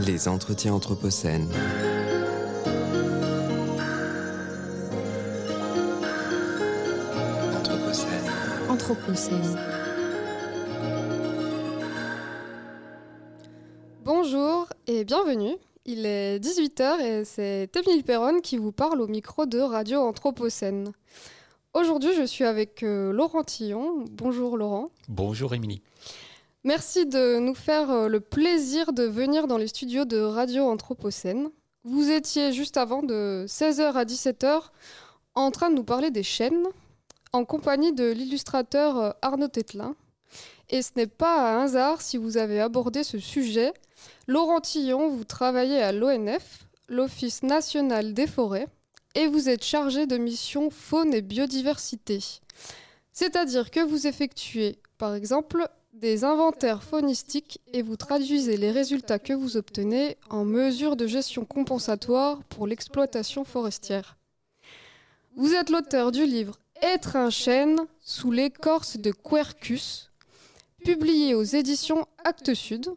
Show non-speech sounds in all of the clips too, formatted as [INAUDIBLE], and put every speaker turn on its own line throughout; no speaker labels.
Les entretiens Anthropocène. Anthropocène.
Anthropocène.
Bonjour et bienvenue. Il est 18h et c'est Émile Perron qui vous parle au micro de Radio Anthropocène. Aujourd'hui, je suis avec euh, Laurent Tillon. Bonjour Laurent.
Bonjour Émilie.
Merci de nous faire euh, le plaisir de venir dans les studios de Radio Anthropocène. Vous étiez juste avant de 16h à 17h en train de nous parler des chaînes en compagnie de l'illustrateur euh, Arnaud Tételin. Et ce n'est pas un hasard si vous avez abordé ce sujet. Laurent Tillon, vous travaillez à l'ONF, l'Office national des forêts, et vous êtes chargé de mission faune et biodiversité. C'est-à-dire que vous effectuez, par exemple, des inventaires faunistiques et vous traduisez les résultats que vous obtenez en mesures de gestion compensatoire pour l'exploitation forestière. Vous êtes l'auteur du livre Être un chêne sous l'écorce de Quercus, publié aux éditions Actes Sud.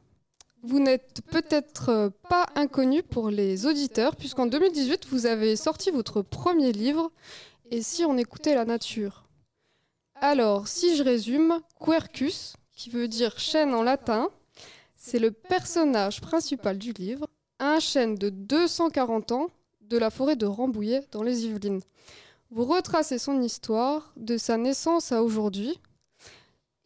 Vous n'êtes peut-être pas inconnu pour les auditeurs, puisqu'en 2018, vous avez sorti votre premier livre, Et si on écoutait la nature? Alors, si je résume, Quercus, qui veut dire chêne en latin, c'est le personnage principal du livre, un chêne de 240 ans de la forêt de Rambouillet dans les Yvelines. Vous retracez son histoire de sa naissance à aujourd'hui,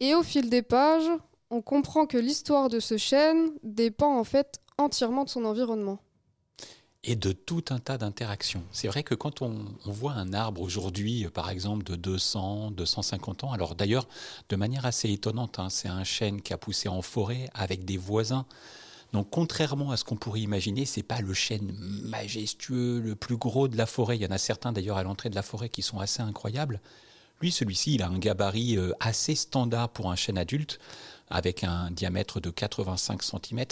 et au fil des pages, on comprend que l'histoire de ce chêne dépend en fait entièrement de son environnement.
Et de tout un tas d'interactions. C'est vrai que quand on, voit un arbre aujourd'hui, par exemple de 200, 250 ans, alors d'ailleurs de manière assez étonnante, hein, c'est un chêne qui a poussé en forêt avec des voisins. Donc contrairement à ce qu'on pourrait imaginer, c'est pas le chêne majestueux, le plus gros de la forêt. Il y en a certains d'ailleurs à l'entrée de la forêt qui sont assez incroyables. Lui, celui-ci, il a un gabarit euh, assez standard pour un chêne adulte, avec un diamètre de 85 cm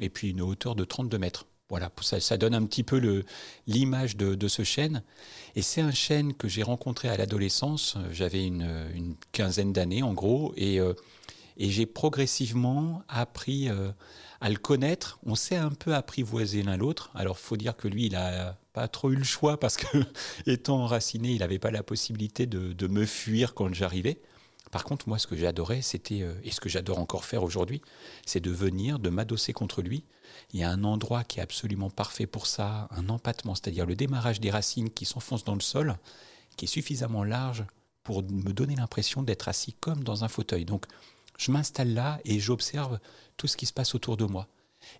et puis une hauteur de 32 mètres. Voilà, ça, donne un petit peu l'image de, ce chêne. Et c'est un chêne que j'ai rencontré à l'adolescence. J'avais une, une quinzaine d'années en gros, et, euh, j'ai progressivement appris euh, à le connaître. On s'est un peu apprivoisé l'un l'autre. Alors, faut dire que lui, il a pas trop eu le choix parce que, [LAUGHS] étant enraciné, il n'avait pas la possibilité de, de me fuir quand j'arrivais. Par contre, moi, ce que j'adorais, c'était, euh, et ce que j'adore encore faire aujourd'hui, c'est de venir, de m'adosser contre lui. Il y a un endroit qui est absolument parfait pour ça, un empattement, c'est-à-dire le démarrage des racines qui s'enfoncent dans le sol, qui est suffisamment large pour me donner l'impression d'être assis comme dans un fauteuil. Donc, je m'installe là et j'observe tout ce qui se passe autour de moi.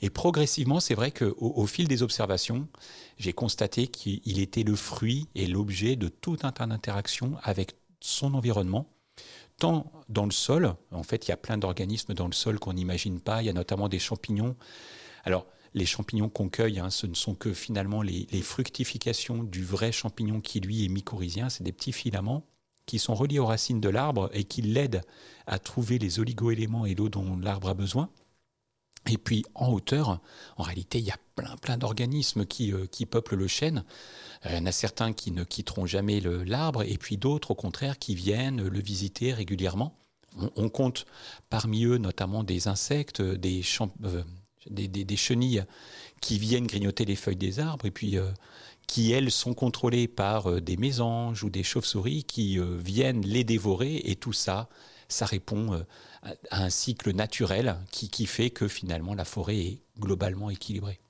Et progressivement, c'est vrai qu'au au fil des observations, j'ai constaté qu'il était le fruit et l'objet de tout un tas d'interactions avec son environnement, tant dans le sol, en fait, il y a plein d'organismes dans le sol qu'on n'imagine pas, il y a notamment des champignons. Alors, les champignons qu'on cueille, hein, ce ne sont que finalement les, fructifications du vrai champignon qui, lui, est mycorhizien, c'est des petits filaments qui sont reliés aux racines de l'arbre et qui l'aident à trouver les oligoéléments et l'eau dont l'arbre a besoin. Et puis en hauteur, en réalité, il y a plein plein d'organismes qui, euh, qui peuplent le chêne. Il y en a certains qui ne quitteront jamais l'arbre, et puis d'autres, au contraire, qui viennent le visiter régulièrement. On, compte parmi eux notamment des insectes, des, euh, des, chenilles qui viennent grignoter les feuilles des arbres, et puis euh, qui, elles, sont contrôlées par euh, des mésanges ou des chauves-souris qui euh, viennent les dévorer, et tout ça, ça répond à un cycle naturel qui, qui fait que finalement la forêt est globalement équilibrée.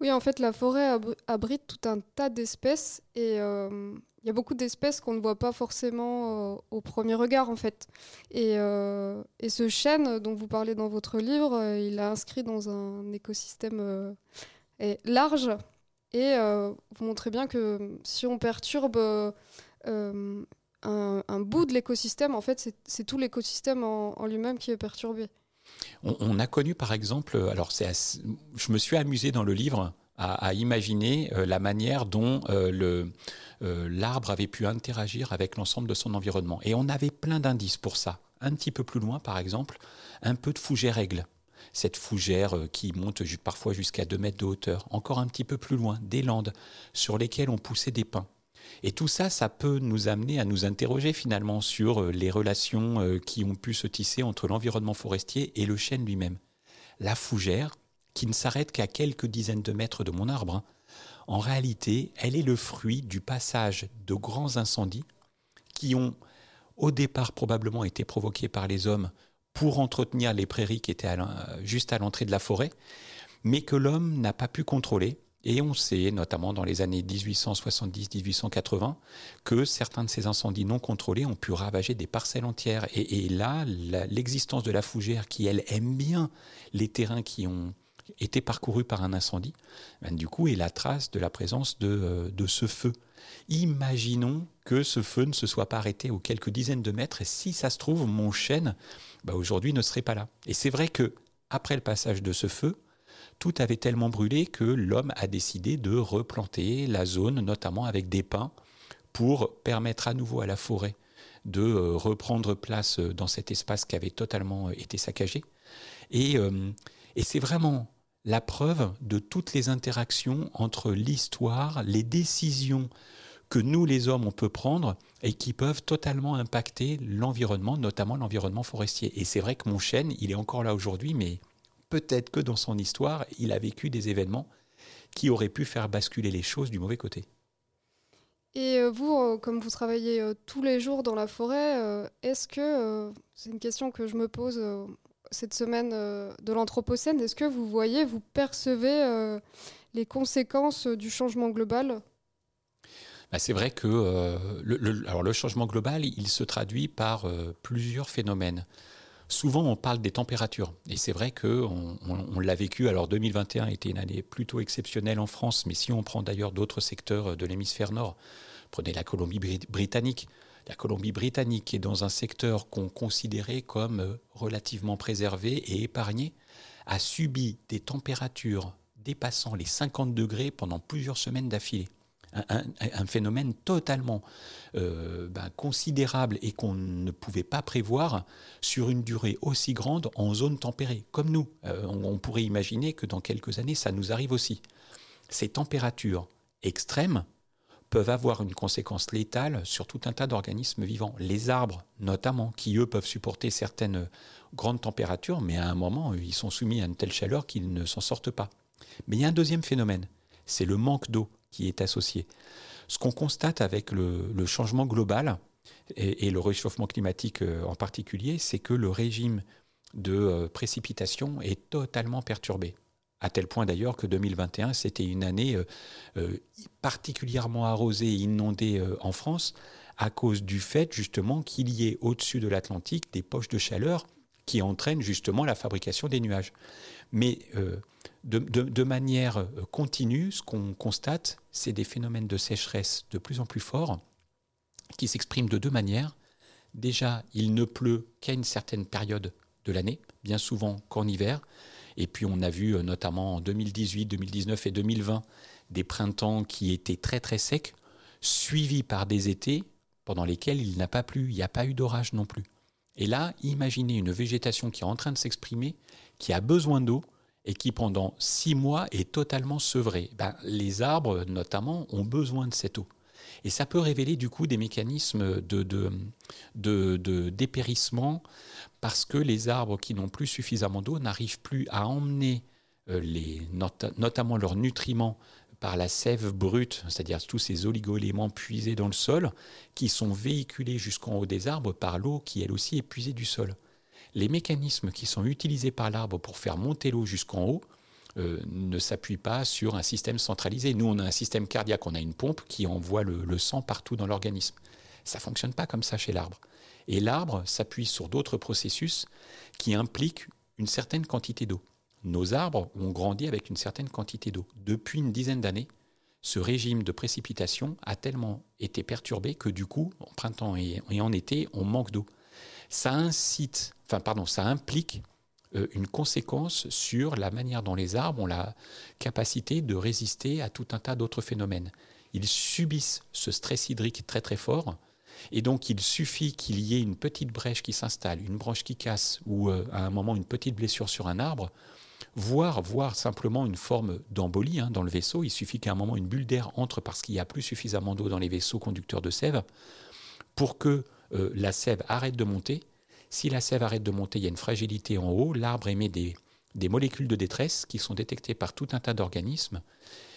Oui, en fait, la forêt abrite tout un tas d'espèces et euh, il y a beaucoup d'espèces qu'on ne voit pas forcément euh, au premier regard, en fait. Et, euh, et, ce chêne dont vous parlez dans votre livre, il est inscrit dans un écosystème large et vous montrez bien que si on perturbe un, bout de l'écosystème, en fait, c'est tout l'écosystème en, lui-même qui est perturbé.
On, a connu par exemple, alors c'est, je me suis amusé dans le livre à, imaginer euh, la manière dont euh, euh, l'arbre avait pu interagir avec l'ensemble de son environnement. Et on avait plein d'indices pour ça. Un petit peu plus loin, par exemple, un peu de fougère aigle. Cette fougère qui monte parfois jusqu'à 2 mètres de hauteur. Encore un petit peu plus loin, des landes sur lesquelles on poussait des pins. Et tout ça, ça peut nous amener à nous interroger finalement sur euh, les relations euh, qui ont pu se tisser entre l'environnement forestier et le chêne lui-même. La fougère, qui ne s'arrête qu'à quelques dizaines de mètres de mon arbre, hein, en réalité, elle est le fruit du passage de grands incendies qui ont au départ probablement été provoqués par les hommes pour entretenir les prairies qui étaient juste à l'entrée de la forêt, mais que l'homme n'a pas pu contrôler et on sait, notamment dans les années 1870-1880, que certains de ces incendies non contrôlés ont pu ravager des parcelles entières. Et, là, l'existence de la fougère, qui elle aime bien les terrains qui ont été parcourus par un incendie, ben, du coup est la trace de la présence de, euh, ce feu. Imaginons que ce feu ne se soit pas arrêté aux quelques dizaines de mètres, et si ça se trouve, mon chêne, ben, aujourd'hui, ne serait pas là. Et c'est vrai que après le passage de ce feu, tout avait tellement brûlé que l'homme a décidé de replanter la zone, notamment avec des pins, pour permettre à nouveau à la forêt de euh, reprendre place dans cet espace qui avait totalement euh, été saccagé. Euh, et c'est vraiment la preuve de toutes les interactions entre l'histoire, les décisions que nous, les hommes, on peut prendre et qui peuvent totalement impacter l'environnement, notamment l'environnement forestier. Et c'est vrai que mon chêne, il est encore là aujourd'hui, mais peut-être que dans son histoire, il a vécu des événements qui auraient pu faire basculer les choses du mauvais côté.
Et euh, vous, euh, comme vous travaillez euh, tous les jours dans la forêt, est-ce que, c'est une question que je me pose cette semaine de l'Anthropocène, est-ce que vous voyez, vous percevez les conséquences du changement global?
Bah, c'est vrai que le, alors le changement global, il se traduit par plusieurs phénomènes. Souvent, on parle des températures. Et c'est vrai qu'on on, l'a vécu. Alors, 2021 a été une année plutôt exceptionnelle en France. Mais si on prend d'ailleurs d'autres secteurs de l'hémisphère nord, prenez la Colombie-Britannique. La Colombie-Britannique est dans un secteur qu'on considérait comme euh, relativement préservé et épargné, a subi des températures dépassant les 50 degrés pendant plusieurs semaines d'affilée un, phénomène totalement euh, ben, considérable et qu'on ne pouvait pas prévoir sur une durée aussi grande en zone tempérée, comme nous. Euh, on, pourrait imaginer que dans quelques années, ça nous arrive aussi. Ces températures extrêmes peuvent avoir une conséquence létale sur tout un tas d'organismes vivants. Les arbres, notamment, qui eux peuvent supporter certaines grandes températures, mais à un moment, ils sont soumis à une telle chaleur qu'ils ne s'en sortent pas. Mais il y a un deuxième phénomène, c'est le manque d'eau qui est associé. Ce qu'on constate avec le, changement global et, le réchauffement climatique euh, en particulier, c'est que le régime de euh, précipitation est totalement perturbé. À tel point d'ailleurs que 2021, c'était une année euh, particulièrement arrosée et inondée en France à cause du fait justement qu'il y ait au-dessus de l'Atlantique des poches de chaleur qui entraînent justement la fabrication des nuages. Mais de, manière euh, continue, ce qu'on constate, c'est des phénomènes de sécheresse de plus en plus forts qui s'expriment de deux manières. Déjà, il ne pleut qu'à une certaine période de l'année, bien souvent qu'en hiver. Et puis on a vu euh, notamment en 2018, 2019 et 2020 des printemps qui étaient très très secs, suivis par des étés pendant lesquels il n'a pas plu, il n'y a pas eu d'orage non plus. Et là, imaginez une végétation qui est en train de s'exprimer, qui a besoin d'eau, et qui pendant six mois est totalement sevré. Ben, les arbres, notamment, ont besoin de cette eau. Et ça peut révéler du coup des mécanismes de, de, dépérissement parce que les arbres qui n'ont plus suffisamment d'eau n'arrivent plus à emmener euh, les, notamment leurs nutriments par la sève brute, c'est-à-dire tous ces oligo-éléments puisés dans le sol, qui sont véhiculés jusqu'en haut des arbres par l'eau qui elle aussi est puisée du sol les mécanismes qui sont utilisés par l'arbre pour faire monter l'eau jusqu'en haut euh, ne s'appuient pas sur un système centralisé. Nous, on a un système cardiaque, on a une pompe qui envoie le, sang partout dans l'organisme. Ça ne fonctionne pas comme ça chez l'arbre. Et l'arbre s'appuie sur d'autres processus qui impliquent une certaine quantité d'eau. Nos arbres ont grandi avec une certaine quantité d'eau. Depuis une dizaine d'années, ce régime de précipitation a tellement été perturbé que du coup, en printemps et en été, on manque d'eau ça incite, enfin pardon, ça implique euh, une conséquence sur la manière dont les arbres ont la capacité de résister à tout un tas d'autres phénomènes. Ils subissent ce stress hydrique très très fort, et donc il suffit qu'il y ait une petite brèche qui s'installe, une branche qui casse, ou euh, à un moment une petite blessure sur un arbre, voire, voire simplement une forme d'embolie hein, dans le vaisseau. Il suffit qu'à un moment, une bulle d'air entre parce qu'il n'y a plus suffisamment d'eau dans les vaisseaux conducteurs de sève pour que euh, la sève arrête de monter. Si la sève arrête de monter, il y a une fragilité en haut. L'arbre émet des, molécules de détresse qui sont détectées par tout un tas d'organismes,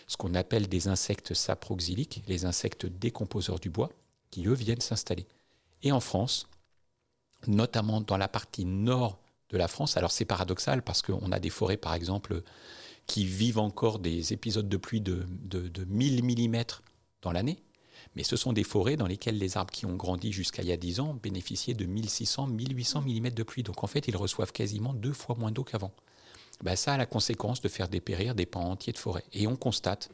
ce qu'on appelle des insectes saproxyliques, les insectes décomposeurs du bois, qui eux viennent s'installer. Et en France, notamment dans la partie nord de la France. Alors c'est paradoxal parce qu'on a des forêts, par exemple, qui vivent encore des épisodes de pluie de, de, 1000 mm dans l'année. Mais ce sont des forêts dans lesquelles les arbres qui ont grandi jusqu'à il y a 10 ans bénéficiaient de 1600, 1800 mm de pluie. Donc en fait, ils reçoivent quasiment deux fois moins d'eau qu'avant. Ben, ça a la conséquence de faire dépérir des pans entiers de forêt. Et on constate,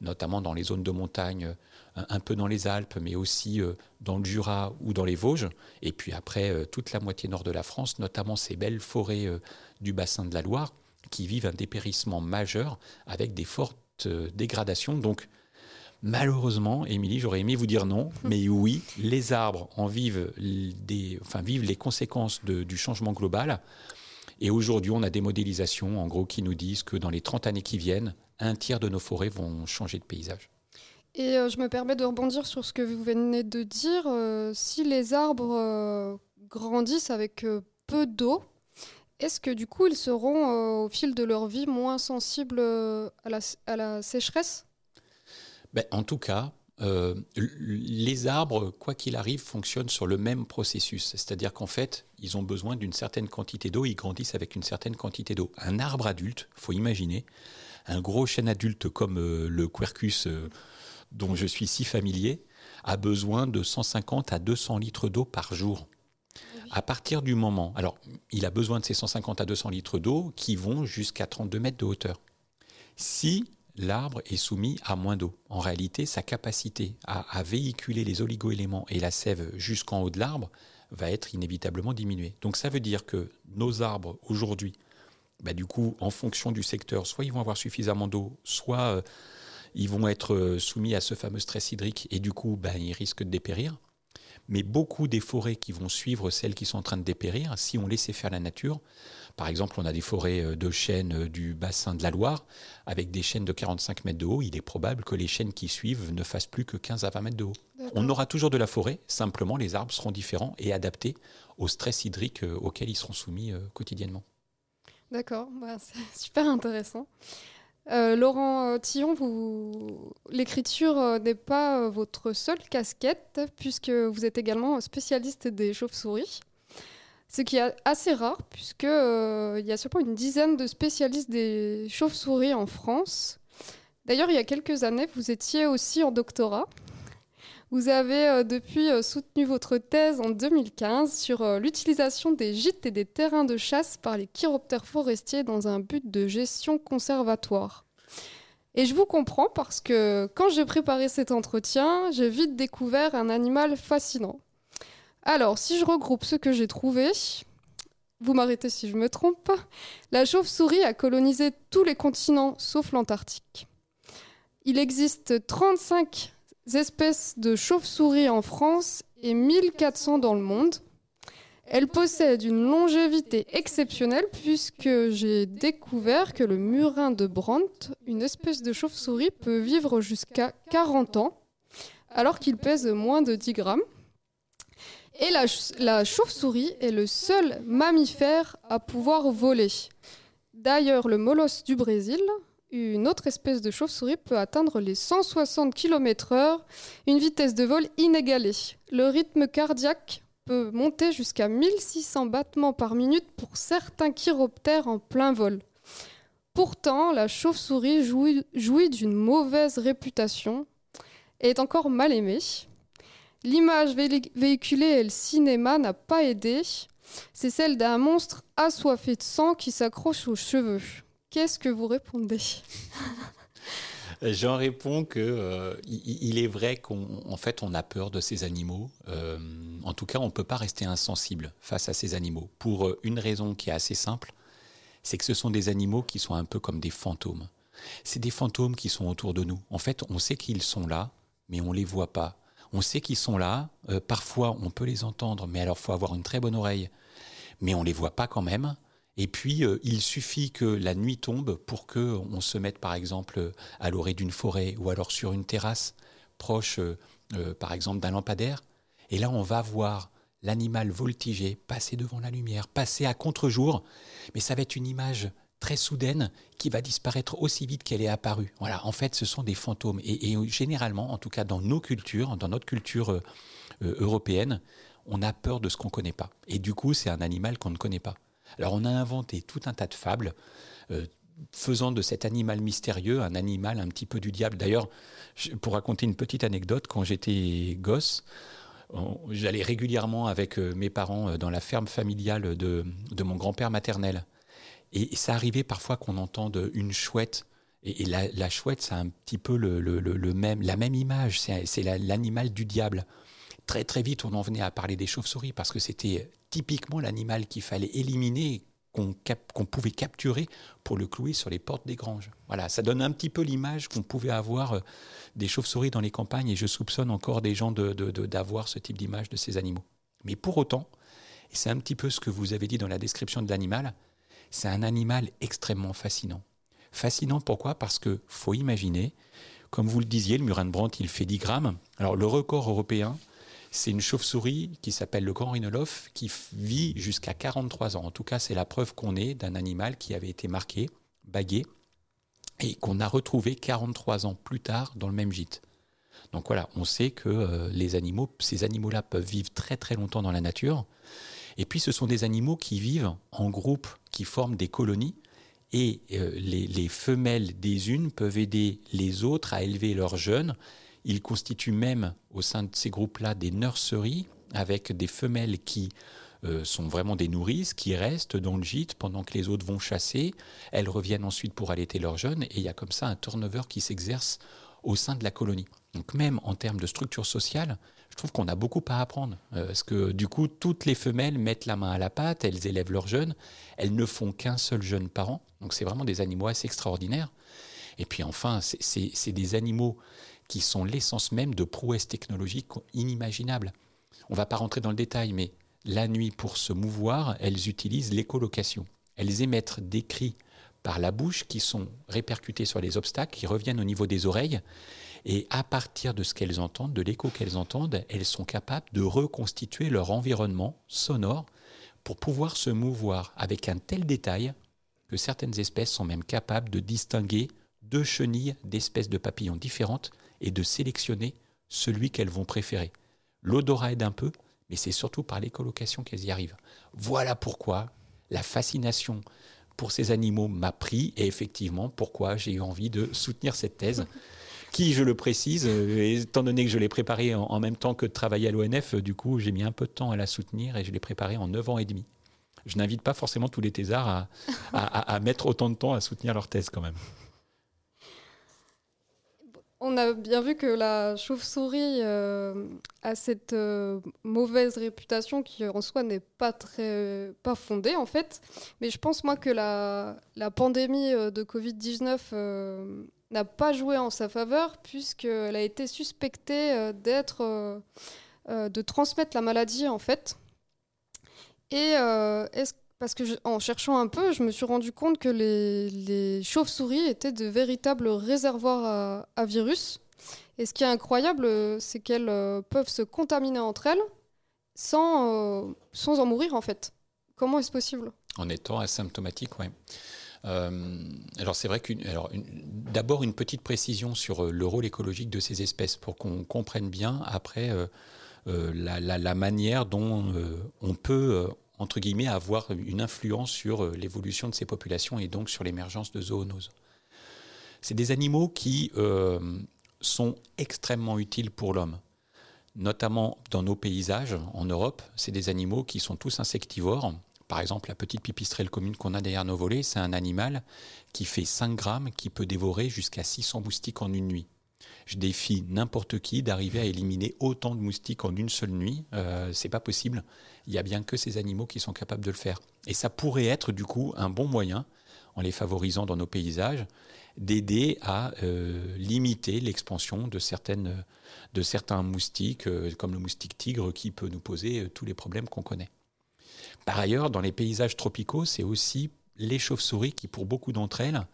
notamment dans les zones de montagne un peu dans les Alpes, mais aussi euh, dans le Jura ou dans les Vosges, et puis après euh, toute la moitié nord de la France, notamment ces belles forêts euh, du bassin de la Loire, qui vivent un dépérissement majeur avec des fortes dégradations. Donc, malheureusement, Émilie, j'aurais aimé vous dire non, [LAUGHS] mais oui, les arbres en vivent, des, enfin, vivent les conséquences du changement global. Et aujourd'hui, on a des modélisations, en gros, qui nous disent que dans les 30 années qui viennent, un tiers de nos forêts vont changer de paysage.
Et euh, je me permets de rebondir sur ce que vous venez de dire. Euh, si les arbres euh, grandissent avec peu d'eau, est-ce que du coup ils seront au fil de leur vie moins sensibles à la, à la sécheresse?
Ben, En tout cas, les arbres, quoi qu'il arrive, fonctionnent sur le même processus. C'est-à-dire qu'en fait, ils ont besoin d'une certaine quantité d'eau, ils grandissent avec une certaine quantité d'eau. Un arbre adulte, faut imaginer, un gros chêne adulte comme le Quercus dont je suis si familier, a besoin de 150 à 200 litres d'eau par jour. À partir du moment, alors il a besoin de ces 150 à 200 litres d'eau qui vont jusqu'à 32 mètres de hauteur. Si l'arbre est soumis à moins d'eau, en réalité, sa capacité à, véhiculer les oligoéléments et la sève jusqu'en haut de l'arbre va être inévitablement diminuée. Donc ça veut dire que nos arbres aujourd'hui, bah, du coup, en fonction du secteur, soit ils vont avoir suffisamment d'eau, soit euh, ils vont être euh, soumis à ce fameux stress hydrique et du coup, ben, ils risquent de dépérir. Mais beaucoup des forêts qui vont suivre celles qui sont en train de dépérir, si on laissait faire la nature, par exemple, on a des forêts euh, de chênes euh, du bassin de la Loire, avec des chênes de 45 mètres de haut, il est probable que les chênes qui suivent ne fassent plus que 15 à 20 mètres de haut. On aura toujours de la forêt, simplement les arbres seront différents et adaptés au stress hydrique auquel ils seront soumis quotidiennement.
D'accord, bah, [LAUGHS] c'est super intéressant. Euh, Laurent euh, Tillon, l'écriture euh, n'est pas votre seule casquette, puisque vous êtes également spécialiste des chauves-souris. Ce qui est assez rare, puisqu'il y a seulement une dizaine de spécialistes des chauves-souris en France. D'ailleurs, il y a quelques années, vous étiez aussi en doctorat. Vous avez euh, depuis euh, soutenu votre thèse en 2015 sur euh, l'utilisation des gîtes et des terrains de chasse par les chiroptères forestiers dans un but de gestion conservatoire. Et je vous comprends parce que quand j'ai préparé cet entretien, j'ai vite découvert un animal fascinant. Alors, si je regroupe ce que j'ai trouvé, vous m'arrêtez si je me trompe, la chauve-souris a colonisé tous les continents sauf l'Antarctique. Il existe 35 espèces de chauves-souris en France et 1400 dans le monde. Elle possède une longévité exceptionnelle puisque j'ai découvert que le murin de Brandt, une espèce de chauve-souris, peut vivre jusqu'à 40 ans alors qu'il pèse moins de 10 grammes. Et la, chauve-souris est le seul mammifère à pouvoir voler. D'ailleurs, le molosse du Brésil, une autre espèce de chauve-souris peut atteindre les 160 km/h, une vitesse de vol inégalée. Le rythme cardiaque peut monter jusqu'à 1600 battements par minute pour certains chiroptères en plein vol. Pourtant, la chauve-souris jouit d'une mauvaise réputation et est encore mal aimée. L'image véhiculée et le cinéma n'a pas aidé. C'est celle d'un monstre assoiffé de sang qui s'accroche aux cheveux. Qu'est-ce que vous répondez?
J'en réponds que euh, il, est vrai qu'en fait on a peur de ces animaux. Euh, en tout cas, on ne peut pas rester insensible face à ces animaux pour euh, une raison qui est assez simple, c'est que ce sont des animaux qui sont un peu comme des fantômes. C'est des fantômes qui sont autour de nous. En fait, on sait qu'ils sont là, mais on les voit pas. On sait qu'ils sont là. parfois, on peut les entendre, mais alors faut avoir une très bonne oreille. Mais on les voit pas quand même. Et puis, euh, il suffit que la nuit tombe pour que on se mette, par exemple, à l'orée d'une forêt ou alors sur une terrasse proche, euh, euh, par exemple, d'un lampadaire. Et là, on va voir l'animal voltiger, passer devant la lumière, passer à contre-jour. Mais ça va être une image très soudaine qui va disparaître aussi vite qu'elle est apparue. Voilà, en fait, ce sont des fantômes. Et, généralement, en tout cas dans nos cultures, dans notre culture européenne, on a peur de ce qu'on ne connaît pas. Et du coup, c'est un animal qu'on ne connaît pas. Alors on a inventé tout un tas de fables. Euh, faisant de cet animal mystérieux un animal un petit peu du diable. D'ailleurs, pour raconter une petite anecdote, quand j'étais gosse, j'allais régulièrement avec euh, mes parents euh, dans la ferme familiale de, mon grand-père maternel. Et ça arrivait parfois qu'on entende une chouette. Et, la, chouette, c'est un petit peu le, même, la même image. C'est l'animal du diable. Très très vite, on en venait à parler des chauves-souris parce que c'était typiquement l'animal qu'il fallait éliminer, qu'on pouvait capturer pour le clouer sur les portes des granges. Voilà, ça donne un petit peu l'image qu'on pouvait avoir euh, des chauves-souris dans les campagnes et je soupçonne encore des gens d'avoir ce type d'image de ces animaux. Mais pour autant, c'est un petit peu ce que vous avez dit dans la description de l'animal, c'est un animal extrêmement fascinant. Fascinant pourquoi? Parce que faut imaginer, comme vous le disiez, le murin de Brandt, il fait 10 grammes. Alors le record européen, c'est une chauve-souris qui s'appelle le grand rhinolophe qui vit jusqu'à 43 ans. En tout cas, c'est la preuve qu'on est d'un animal qui avait été marqué, bagué, et qu'on a retrouvé 43 ans plus tard dans le même gîte. Donc voilà, on sait que euh, ces animaux-là peuvent vivre très très longtemps dans la nature. Et puis ce sont des animaux qui vivent en groupe, qui forment des colonies. Et euh, les, les, femelles des unes peuvent aider les autres à élever leurs jeunes il constitue même au sein de ces groupes-là des nurseries avec des femelles qui euh, sont vraiment des nourrices, qui restent dans le gîte pendant que les autres vont chasser. Elles reviennent ensuite pour allaiter leurs jeunes et il y a comme ça un turnover qui s'exerce au sein de la colonie. Donc même en termes de structure sociale, je trouve qu'on a beaucoup à apprendre. Euh, parce que du coup, toutes les femelles mettent la main à la pâte, elles élèvent leurs jeunes, elles ne font qu'un seul jeune par an. Donc c'est vraiment des animaux assez extraordinaires. Et puis enfin, c'est des animaux qui sont l'essence même de prouesses technologiques inimaginables. On ne va pas rentrer dans le détail, mais la nuit, pour se mouvoir, elles utilisent l'écolocation. Elles émettent des cris par la bouche qui sont répercutés sur les obstacles, qui reviennent au niveau des oreilles. Et à partir de ce qu'elles entendent, de l'écho qu'elles entendent, elles sont capables de reconstituer leur environnement sonore pour pouvoir se mouvoir avec un tel détail que certaines espèces sont même capables de distinguer deux chenilles d'espèces de papillons différentes et de sélectionner celui qu'elles vont préférer. L'odorat aide un peu, mais c'est surtout par l'écolocation qu'elles y arrivent. Voilà pourquoi la fascination pour ces animaux m'a pris et effectivement pourquoi j'ai eu envie de soutenir cette thèse [LAUGHS] qui, je le précise, euh, étant donné que je l'ai préparée en, même temps que de travailler à l'ONF, du coup, j'ai mis un peu de temps à la soutenir et je l'ai préparée en 9 ans et demi. Je n'invite pas forcément tous les thésards à mettre autant de temps à soutenir leur thèse quand même.
On a bien vu que la chauve-souris euh, a cette euh, mauvaise réputation qui en soi n'est pas très pas fondée en fait. Mais je pense moi que la, pandémie euh, de Covid-19 n'a pas joué en sa faveur puisqu'elle a été suspectée d'être de transmettre la maladie en fait. Et parce que en cherchant un peu, je me suis rendu compte que les, chauves-souris étaient de véritables réservoirs à, virus. Et ce qui est incroyable, c'est qu'elles euh, peuvent se contaminer entre elles sans, euh, sans en mourir en fait. Comment est-ce possible?
En étant asymptomatique, oui. Euh, alors c'est vrai qu'une, d'abord une petite précision sur le rôle écologique de ces espèces pour qu'on comprenne bien après la, la, manière dont on peut avoir une influence sur euh, l'évolution de ces populations et donc sur l'émergence de zoonoses. C'est des animaux qui euh, sont extrêmement utiles pour l'homme, notamment dans nos paysages en Europe. C'est des animaux qui sont tous insectivores. Par exemple, la petite pipistrelle commune qu'on a derrière nos volets, c'est un animal qui fait 5 grammes, qui peut dévorer jusqu'à 600 moustiques en une nuit. Je défie n'importe qui d'arriver à éliminer autant de moustiques en une seule nuit. Euh, c'est pas possible. Il n'y a bien que ces animaux qui sont capables de le faire. Et ça pourrait être du coup un bon moyen, en les favorisant dans nos paysages, d'aider à euh, limiter l'expansion de, certaines, de certains moustiques, euh, comme le moustique tigre, qui peut nous poser tous les problèmes qu'on connaît. Par ailleurs, dans les paysages tropicaux, c'est aussi les chauves-souris qui, pour beaucoup d'entre elles,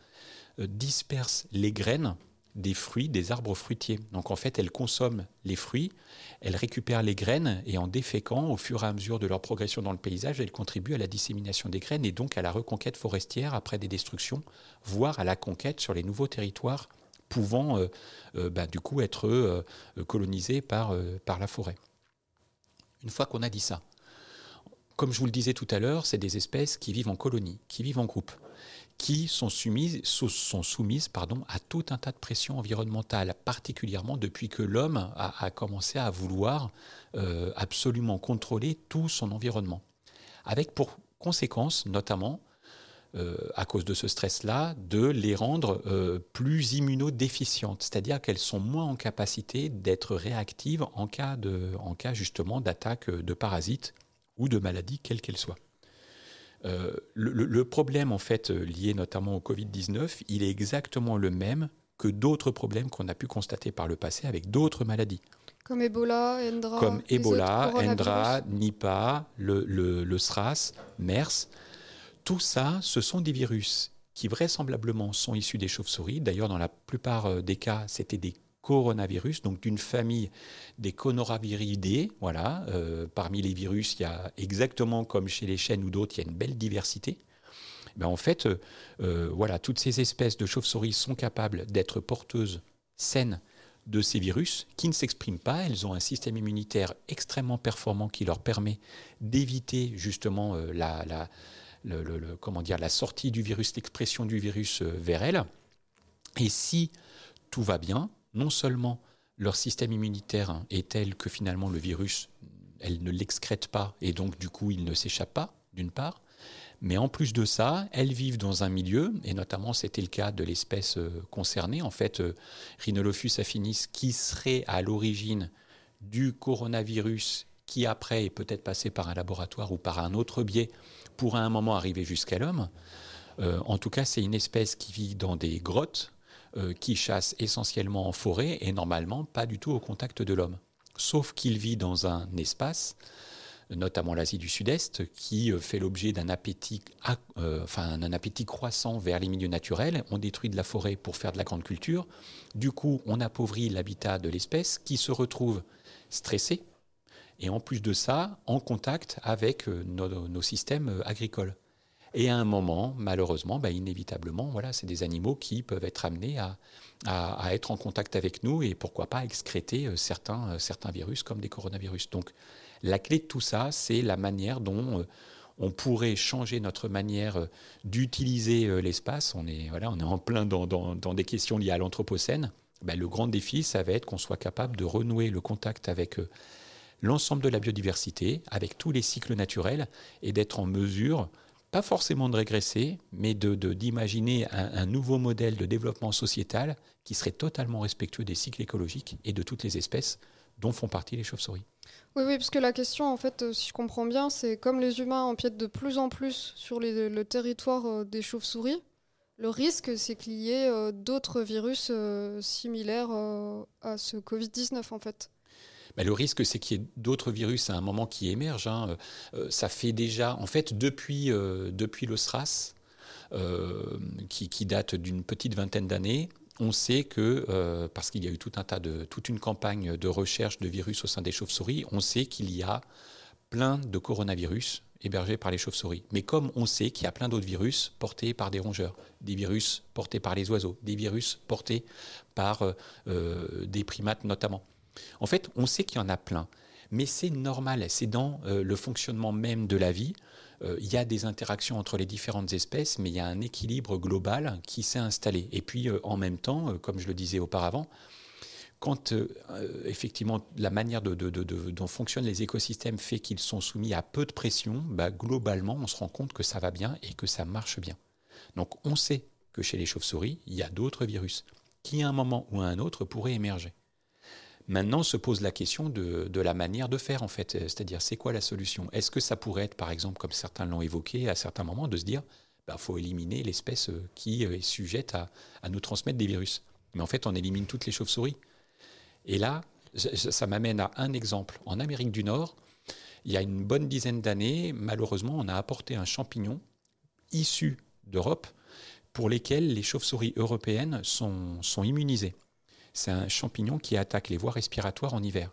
euh, dispersent les graines des fruits des arbres fruitiers. Donc en fait, elles consomment les fruits, elles récupèrent les graines et en déféquant, au fur et à mesure de leur progression dans le paysage, elles contribuent à la dissémination des graines et donc à la reconquête forestière après des destructions, voire à la conquête sur les nouveaux territoires pouvant euh, euh, bah, du coup être colonisés par, par la forêt. Une fois qu'on a dit ça, comme je vous le disais tout à l'heure, c'est des espèces qui vivent en colonie, qui vivent en groupe qui sont soumises, à tout un tas de pressions environnementales, particulièrement depuis que l'homme a, commencé à vouloir euh, absolument contrôler tout son environnement. Avec pour conséquence, notamment, euh, à cause de ce stress-là, de les rendre euh, plus immunodéficientes, c'est-à-dire qu'elles sont moins en capacité d'être réactives en cas, en cas justement d'attaque de parasites ou de maladies, quelles qu'elles soient. Euh, le, problème en fait euh, lié notamment au Covid-19, il est exactement le même que d'autres problèmes qu'on a pu constater par le passé avec d'autres maladies.
Comme Ebola, Endra.
Comme Ebola, Endra, Nipah, le, le, SRAS, MERS. Tout ça, ce sont des virus qui vraisemblablement sont issus des chauves-souris. D'ailleurs, dans la plupart euh, des cas, c'était des coronavirus, donc d'une famille des conoraviridae. Voilà, euh, parmi les virus, il y a exactement comme chez les chênes ou d'autres, il y a une belle diversité. Ben en fait, euh, euh, voilà, toutes ces espèces de chauves-souris sont capables d'être porteuses saines de ces virus qui ne s'expriment pas. Elles ont un système immunitaire extrêmement performant qui leur permet d'éviter justement la, la, comment dire, la sortie du virus, l'expression du virus vers elles. Et si tout va bien, non seulement leur système immunitaire est tel que finalement le virus, elle ne l'excrète pas et donc du coup il ne s'échappe pas, d'une part, mais en plus de ça, elles vivent dans un milieu, et notamment c'était le cas de l'espèce euh, concernée, en fait, euh, Rhinolophus affinis, qui serait à l'origine du coronavirus qui après est peut-être passé par un laboratoire ou par un autre biais pour à un moment arriver jusqu'à l'homme. Euh, en tout cas, c'est une espèce qui vit dans des grottes, euh, qui chasse essentiellement en forêt et normalement pas du tout au contact de l'homme. Sauf qu'il vit dans un espace, notamment l'Asie du Sud-Est, qui euh, fait l'objet d'un appétit, euh, enfin, un appétit croissant vers les milieux naturels. On détruit de la forêt pour faire de la grande culture. Du coup, on appauvrit l'habitat de l'espèce qui se retrouve stressé et en plus de ça, en contact avec nos systèmes agricoles. Et à un moment, malheureusement, bah, inévitablement, voilà, c'est des animaux qui peuvent être amenés à, à, être en contact avec nous et pourquoi pas excréter euh, certains, euh, certains virus comme des coronavirus. Donc la clé de tout ça, c'est la manière dont euh, on pourrait changer notre manière d'utiliser l'espace. On est, voilà, on est en plein dans, dans, des questions liées à l'Anthropocène. Bah, le grand défi, ça va être qu'on soit capable de renouer le contact avec l'ensemble de la biodiversité, avec tous les cycles naturels, et d'être en mesure pas forcément de régresser, mais d'imaginer de, un, nouveau modèle de développement sociétal qui serait totalement respectueux des cycles écologiques et de toutes les espèces dont font partie les chauves-souris.
Oui, oui, parce que la question, en fait, euh, si je comprends bien, c'est comme les humains empiètent de plus en plus sur le territoire euh, des chauves-souris, le risque, c'est qu'il y ait euh, d'autres virus similaires à ce Covid-19, en fait
le risque, c'est qu'il y ait d'autres virus à un moment qui émergent. Hein. Euh, ça fait déjà, en fait, depuis, euh, depuis le euh, qui, date d'une petite vingtaine d'années, on sait que, parce qu'il y a eu tout un tas de, toute une campagne de recherche de virus au sein des chauves-souris, on sait qu'il y a plein de coronavirus hébergés par les chauves-souris. Mais comme on sait qu'il y a plein d'autres virus portés par des rongeurs, des virus portés par les oiseaux, des virus portés par des primates notamment. En fait, on sait qu'il y en a plein, mais c'est normal, c'est dans euh, le fonctionnement même de la vie. Euh, il y a des interactions entre les différentes espèces, mais il y a un équilibre global qui s'est installé. Et puis, euh, en même temps, comme je le disais auparavant, quand effectivement la manière dont fonctionnent les écosystèmes fait qu'ils sont soumis à peu de pression, bah, globalement, on se rend compte que ça va bien et que ça marche bien. Donc, on sait que chez les chauves-souris, il y a d'autres virus qui, à un moment ou à un autre, pourraient émerger. Maintenant se pose la question de, la manière de faire, en fait. C'est-à-dire, c'est quoi la solution? Est-ce que ça pourrait être, par exemple, comme certains l'ont évoqué à certains moments, de se dire, il bah, faut éliminer l'espèce euh, qui euh, est sujette à, nous transmettre des virus? Mais en fait, on élimine toutes les chauves-souris. Et là, ça m'amène à un exemple. En Amérique du Nord, il y a une bonne dizaine d'années, malheureusement, on a apporté un champignon issu d'Europe pour lesquels les chauves-souris européennes sont, sont immunisées. C'est un champignon qui attaque les voies respiratoires en hiver.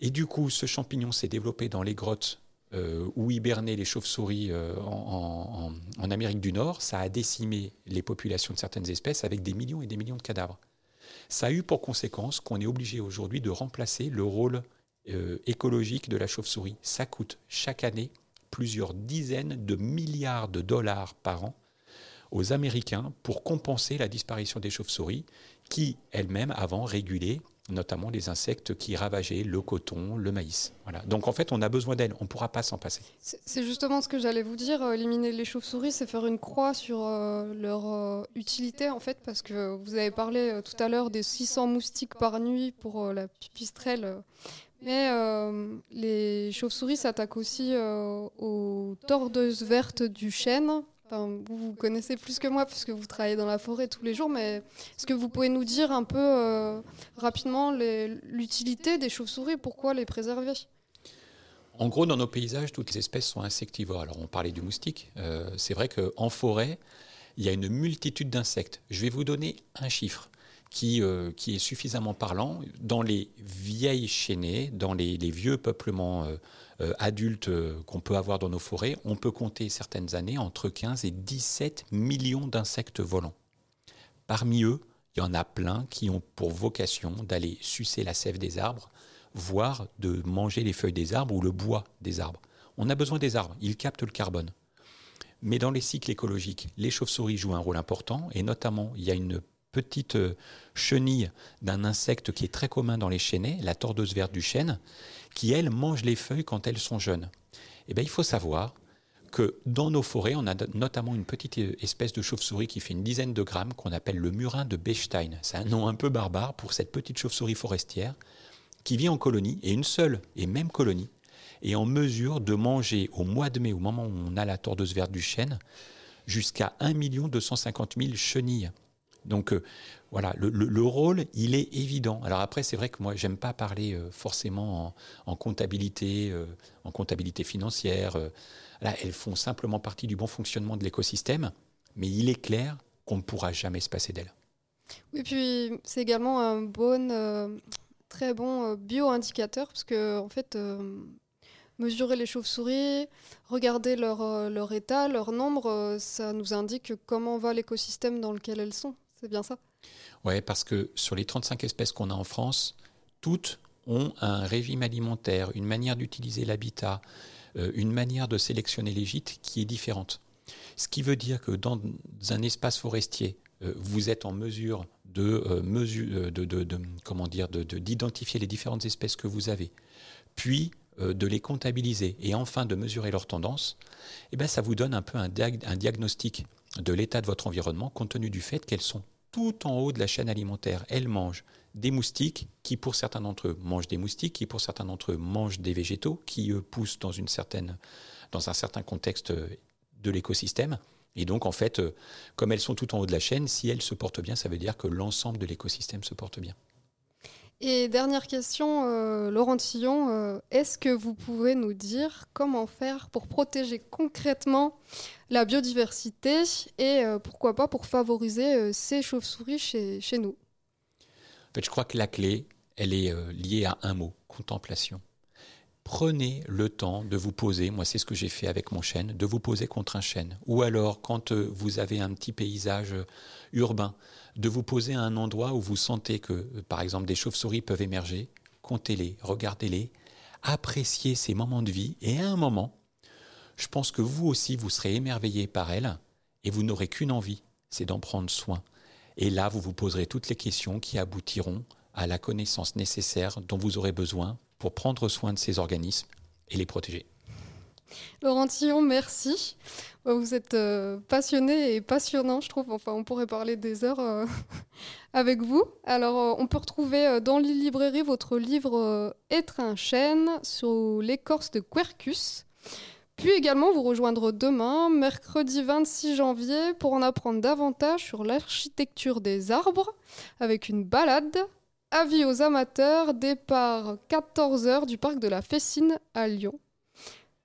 Et du coup, ce champignon s'est développé dans les grottes euh, où hibernaient les chauves-souris euh, en, Amérique du Nord. Ça a décimé les populations de certaines espèces avec des millions et des millions de cadavres. Ça a eu pour conséquence qu'on est obligé aujourd'hui de remplacer le rôle euh, écologique de la chauve-souris. Ça coûte chaque année plusieurs dizaines de milliards de dollars par an aux Américains pour compenser la disparition des chauves-souris qui, elles-mêmes, avant, régulaient notamment les insectes qui ravageaient le coton, le maïs. Voilà. Donc en fait, on a besoin d'elles, on ne pourra pas s'en passer.
C'est justement ce que j'allais vous dire, euh, éliminer les chauves-souris, c'est faire une croix sur euh, leur euh, utilité en fait, parce que vous avez parlé tout à l'heure des 600 moustiques par nuit pour la pipistrelle. Mais les chauves-souris s'attaquent aussi aux tordeuses vertes du chêne, vous, connaissez plus que moi puisque vous travaillez dans la forêt tous les jours, mais est-ce que vous pouvez nous dire un peu euh, rapidement l'utilité des chauves-souris? Pourquoi les préserver?
En gros, dans nos paysages, toutes les espèces sont insectivores. Alors, on parlait du moustique. Euh, c'est vrai qu'en forêt, il y a une multitude d'insectes. Je vais vous donner un chiffre. Qui, euh, qui, est suffisamment parlant. Dans les vieilles chaînées, dans les, les vieux peuplements euh, adultes euh, qu'on peut avoir dans nos forêts, on peut compter certaines années entre 15 et 17 millions d'insectes volants. Parmi eux, il y en a plein qui ont pour vocation d'aller sucer la sève des arbres, voire de manger les feuilles des arbres ou le bois des arbres. On a besoin des arbres, ils captent le carbone. Mais dans les cycles écologiques, les chauves-souris jouent un rôle important, et notamment, il y a une petite euh, chenille d'un insecte qui est très commun dans les chênaies, la tordeuse verte du chêne, qui, elle, mange les feuilles quand elles sont jeunes. Eh bien, il faut savoir que dans nos forêts, on a notamment une petite euh, espèce de chauve-souris qui fait une dizaine de grammes qu'on appelle le murin de Bechstein. C'est un nom un peu barbare pour cette petite chauve-souris forestière qui vit en colonie, et une seule et même colonie, est en mesure de manger au mois de mai, au moment où on a la tordeuse verte du chêne, jusqu'à 1 250 000 chenilles. Donc euh, voilà, le, rôle, il est évident. Alors après, c'est vrai que moi, j'aime pas parler euh, forcément en, comptabilité, euh, en comptabilité financière. là, elles font simplement partie du bon fonctionnement de l'écosystème, mais il est clair qu'on ne pourra jamais se passer d'elles.
Oui, puis c'est également un bon, très bon bio-indicateur, parce que en fait, mesurer les chauves-souris, regarder leur, leur état, leur nombre, ça nous indique comment va l'écosystème dans lequel elles sont. C'est bien ça?
Oui, parce que sur les 35 espèces qu'on a en France, toutes ont un régime alimentaire, une manière d'utiliser l'habitat, euh, une manière de sélectionner les gîtes qui est différente. Ce qui veut dire que dans un espace forestier, euh, vous êtes en mesure de, euh, de, dire, d'identifier les différentes espèces que vous avez, puis de les comptabiliser et enfin de mesurer leurs tendances, eh ben ça vous donne un peu un diagnostic de l'état de votre environnement compte tenu du fait qu'elles sont tout en haut de la chaîne alimentaire. Elles mangent des moustiques qui pour certains d'entre eux mangent des moustiques, qui pour certains d'entre eux mangent des végétaux, qui eux poussent dans, une certaine, dans un certain contexte de l'écosystème. Et donc en fait, comme elles sont tout en haut de la chaîne, si elles se portent bien, ça veut dire que l'ensemble de l'écosystème se porte bien.
Et dernière question, euh, Laurent Tillon, euh, est-ce que vous pouvez nous dire comment faire pour protéger concrètement la biodiversité et euh, pourquoi pas pour favoriser ces chauves-souris chez, chez, nous?
En fait, je crois que la clé, elle est liée à un mot, contemplation. Prenez le temps de vous poser, moi c'est ce que j'ai fait avec mon chêne, de vous poser contre un chêne. Ou alors quand vous avez un petit paysage urbain, de vous poser à un endroit où vous sentez que, euh, par exemple, des chauves-souris peuvent émerger, comptez-les, regardez-les, appréciez ces moments de vie, et à un moment, je pense que vous aussi, vous serez émerveillé par elles, et vous n'aurez qu'une envie, c'est d'en prendre soin. Et là, vous vous poserez toutes les questions qui aboutiront à la connaissance nécessaire dont vous aurez besoin pour prendre soin de ces organismes et les protéger.
Laurent Tillon, merci. Vous êtes euh, passionné et passionnant, je trouve. Enfin, on pourrait parler des heures euh, [LAUGHS] avec vous. Alors, euh, on peut retrouver dans les librairies votre livre Être un chêne sur l'écorce de Quercus. Puis également vous rejoindre demain, mercredi 26 janvier, pour en apprendre davantage sur l'architecture des arbres avec une balade. Avis aux amateurs, départ 14h du parc de la Fessine à Lyon.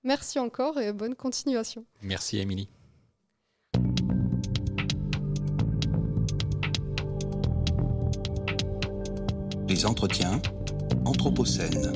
Merci encore et bonne continuation.
Merci Émilie.
Les entretiens Anthropocène.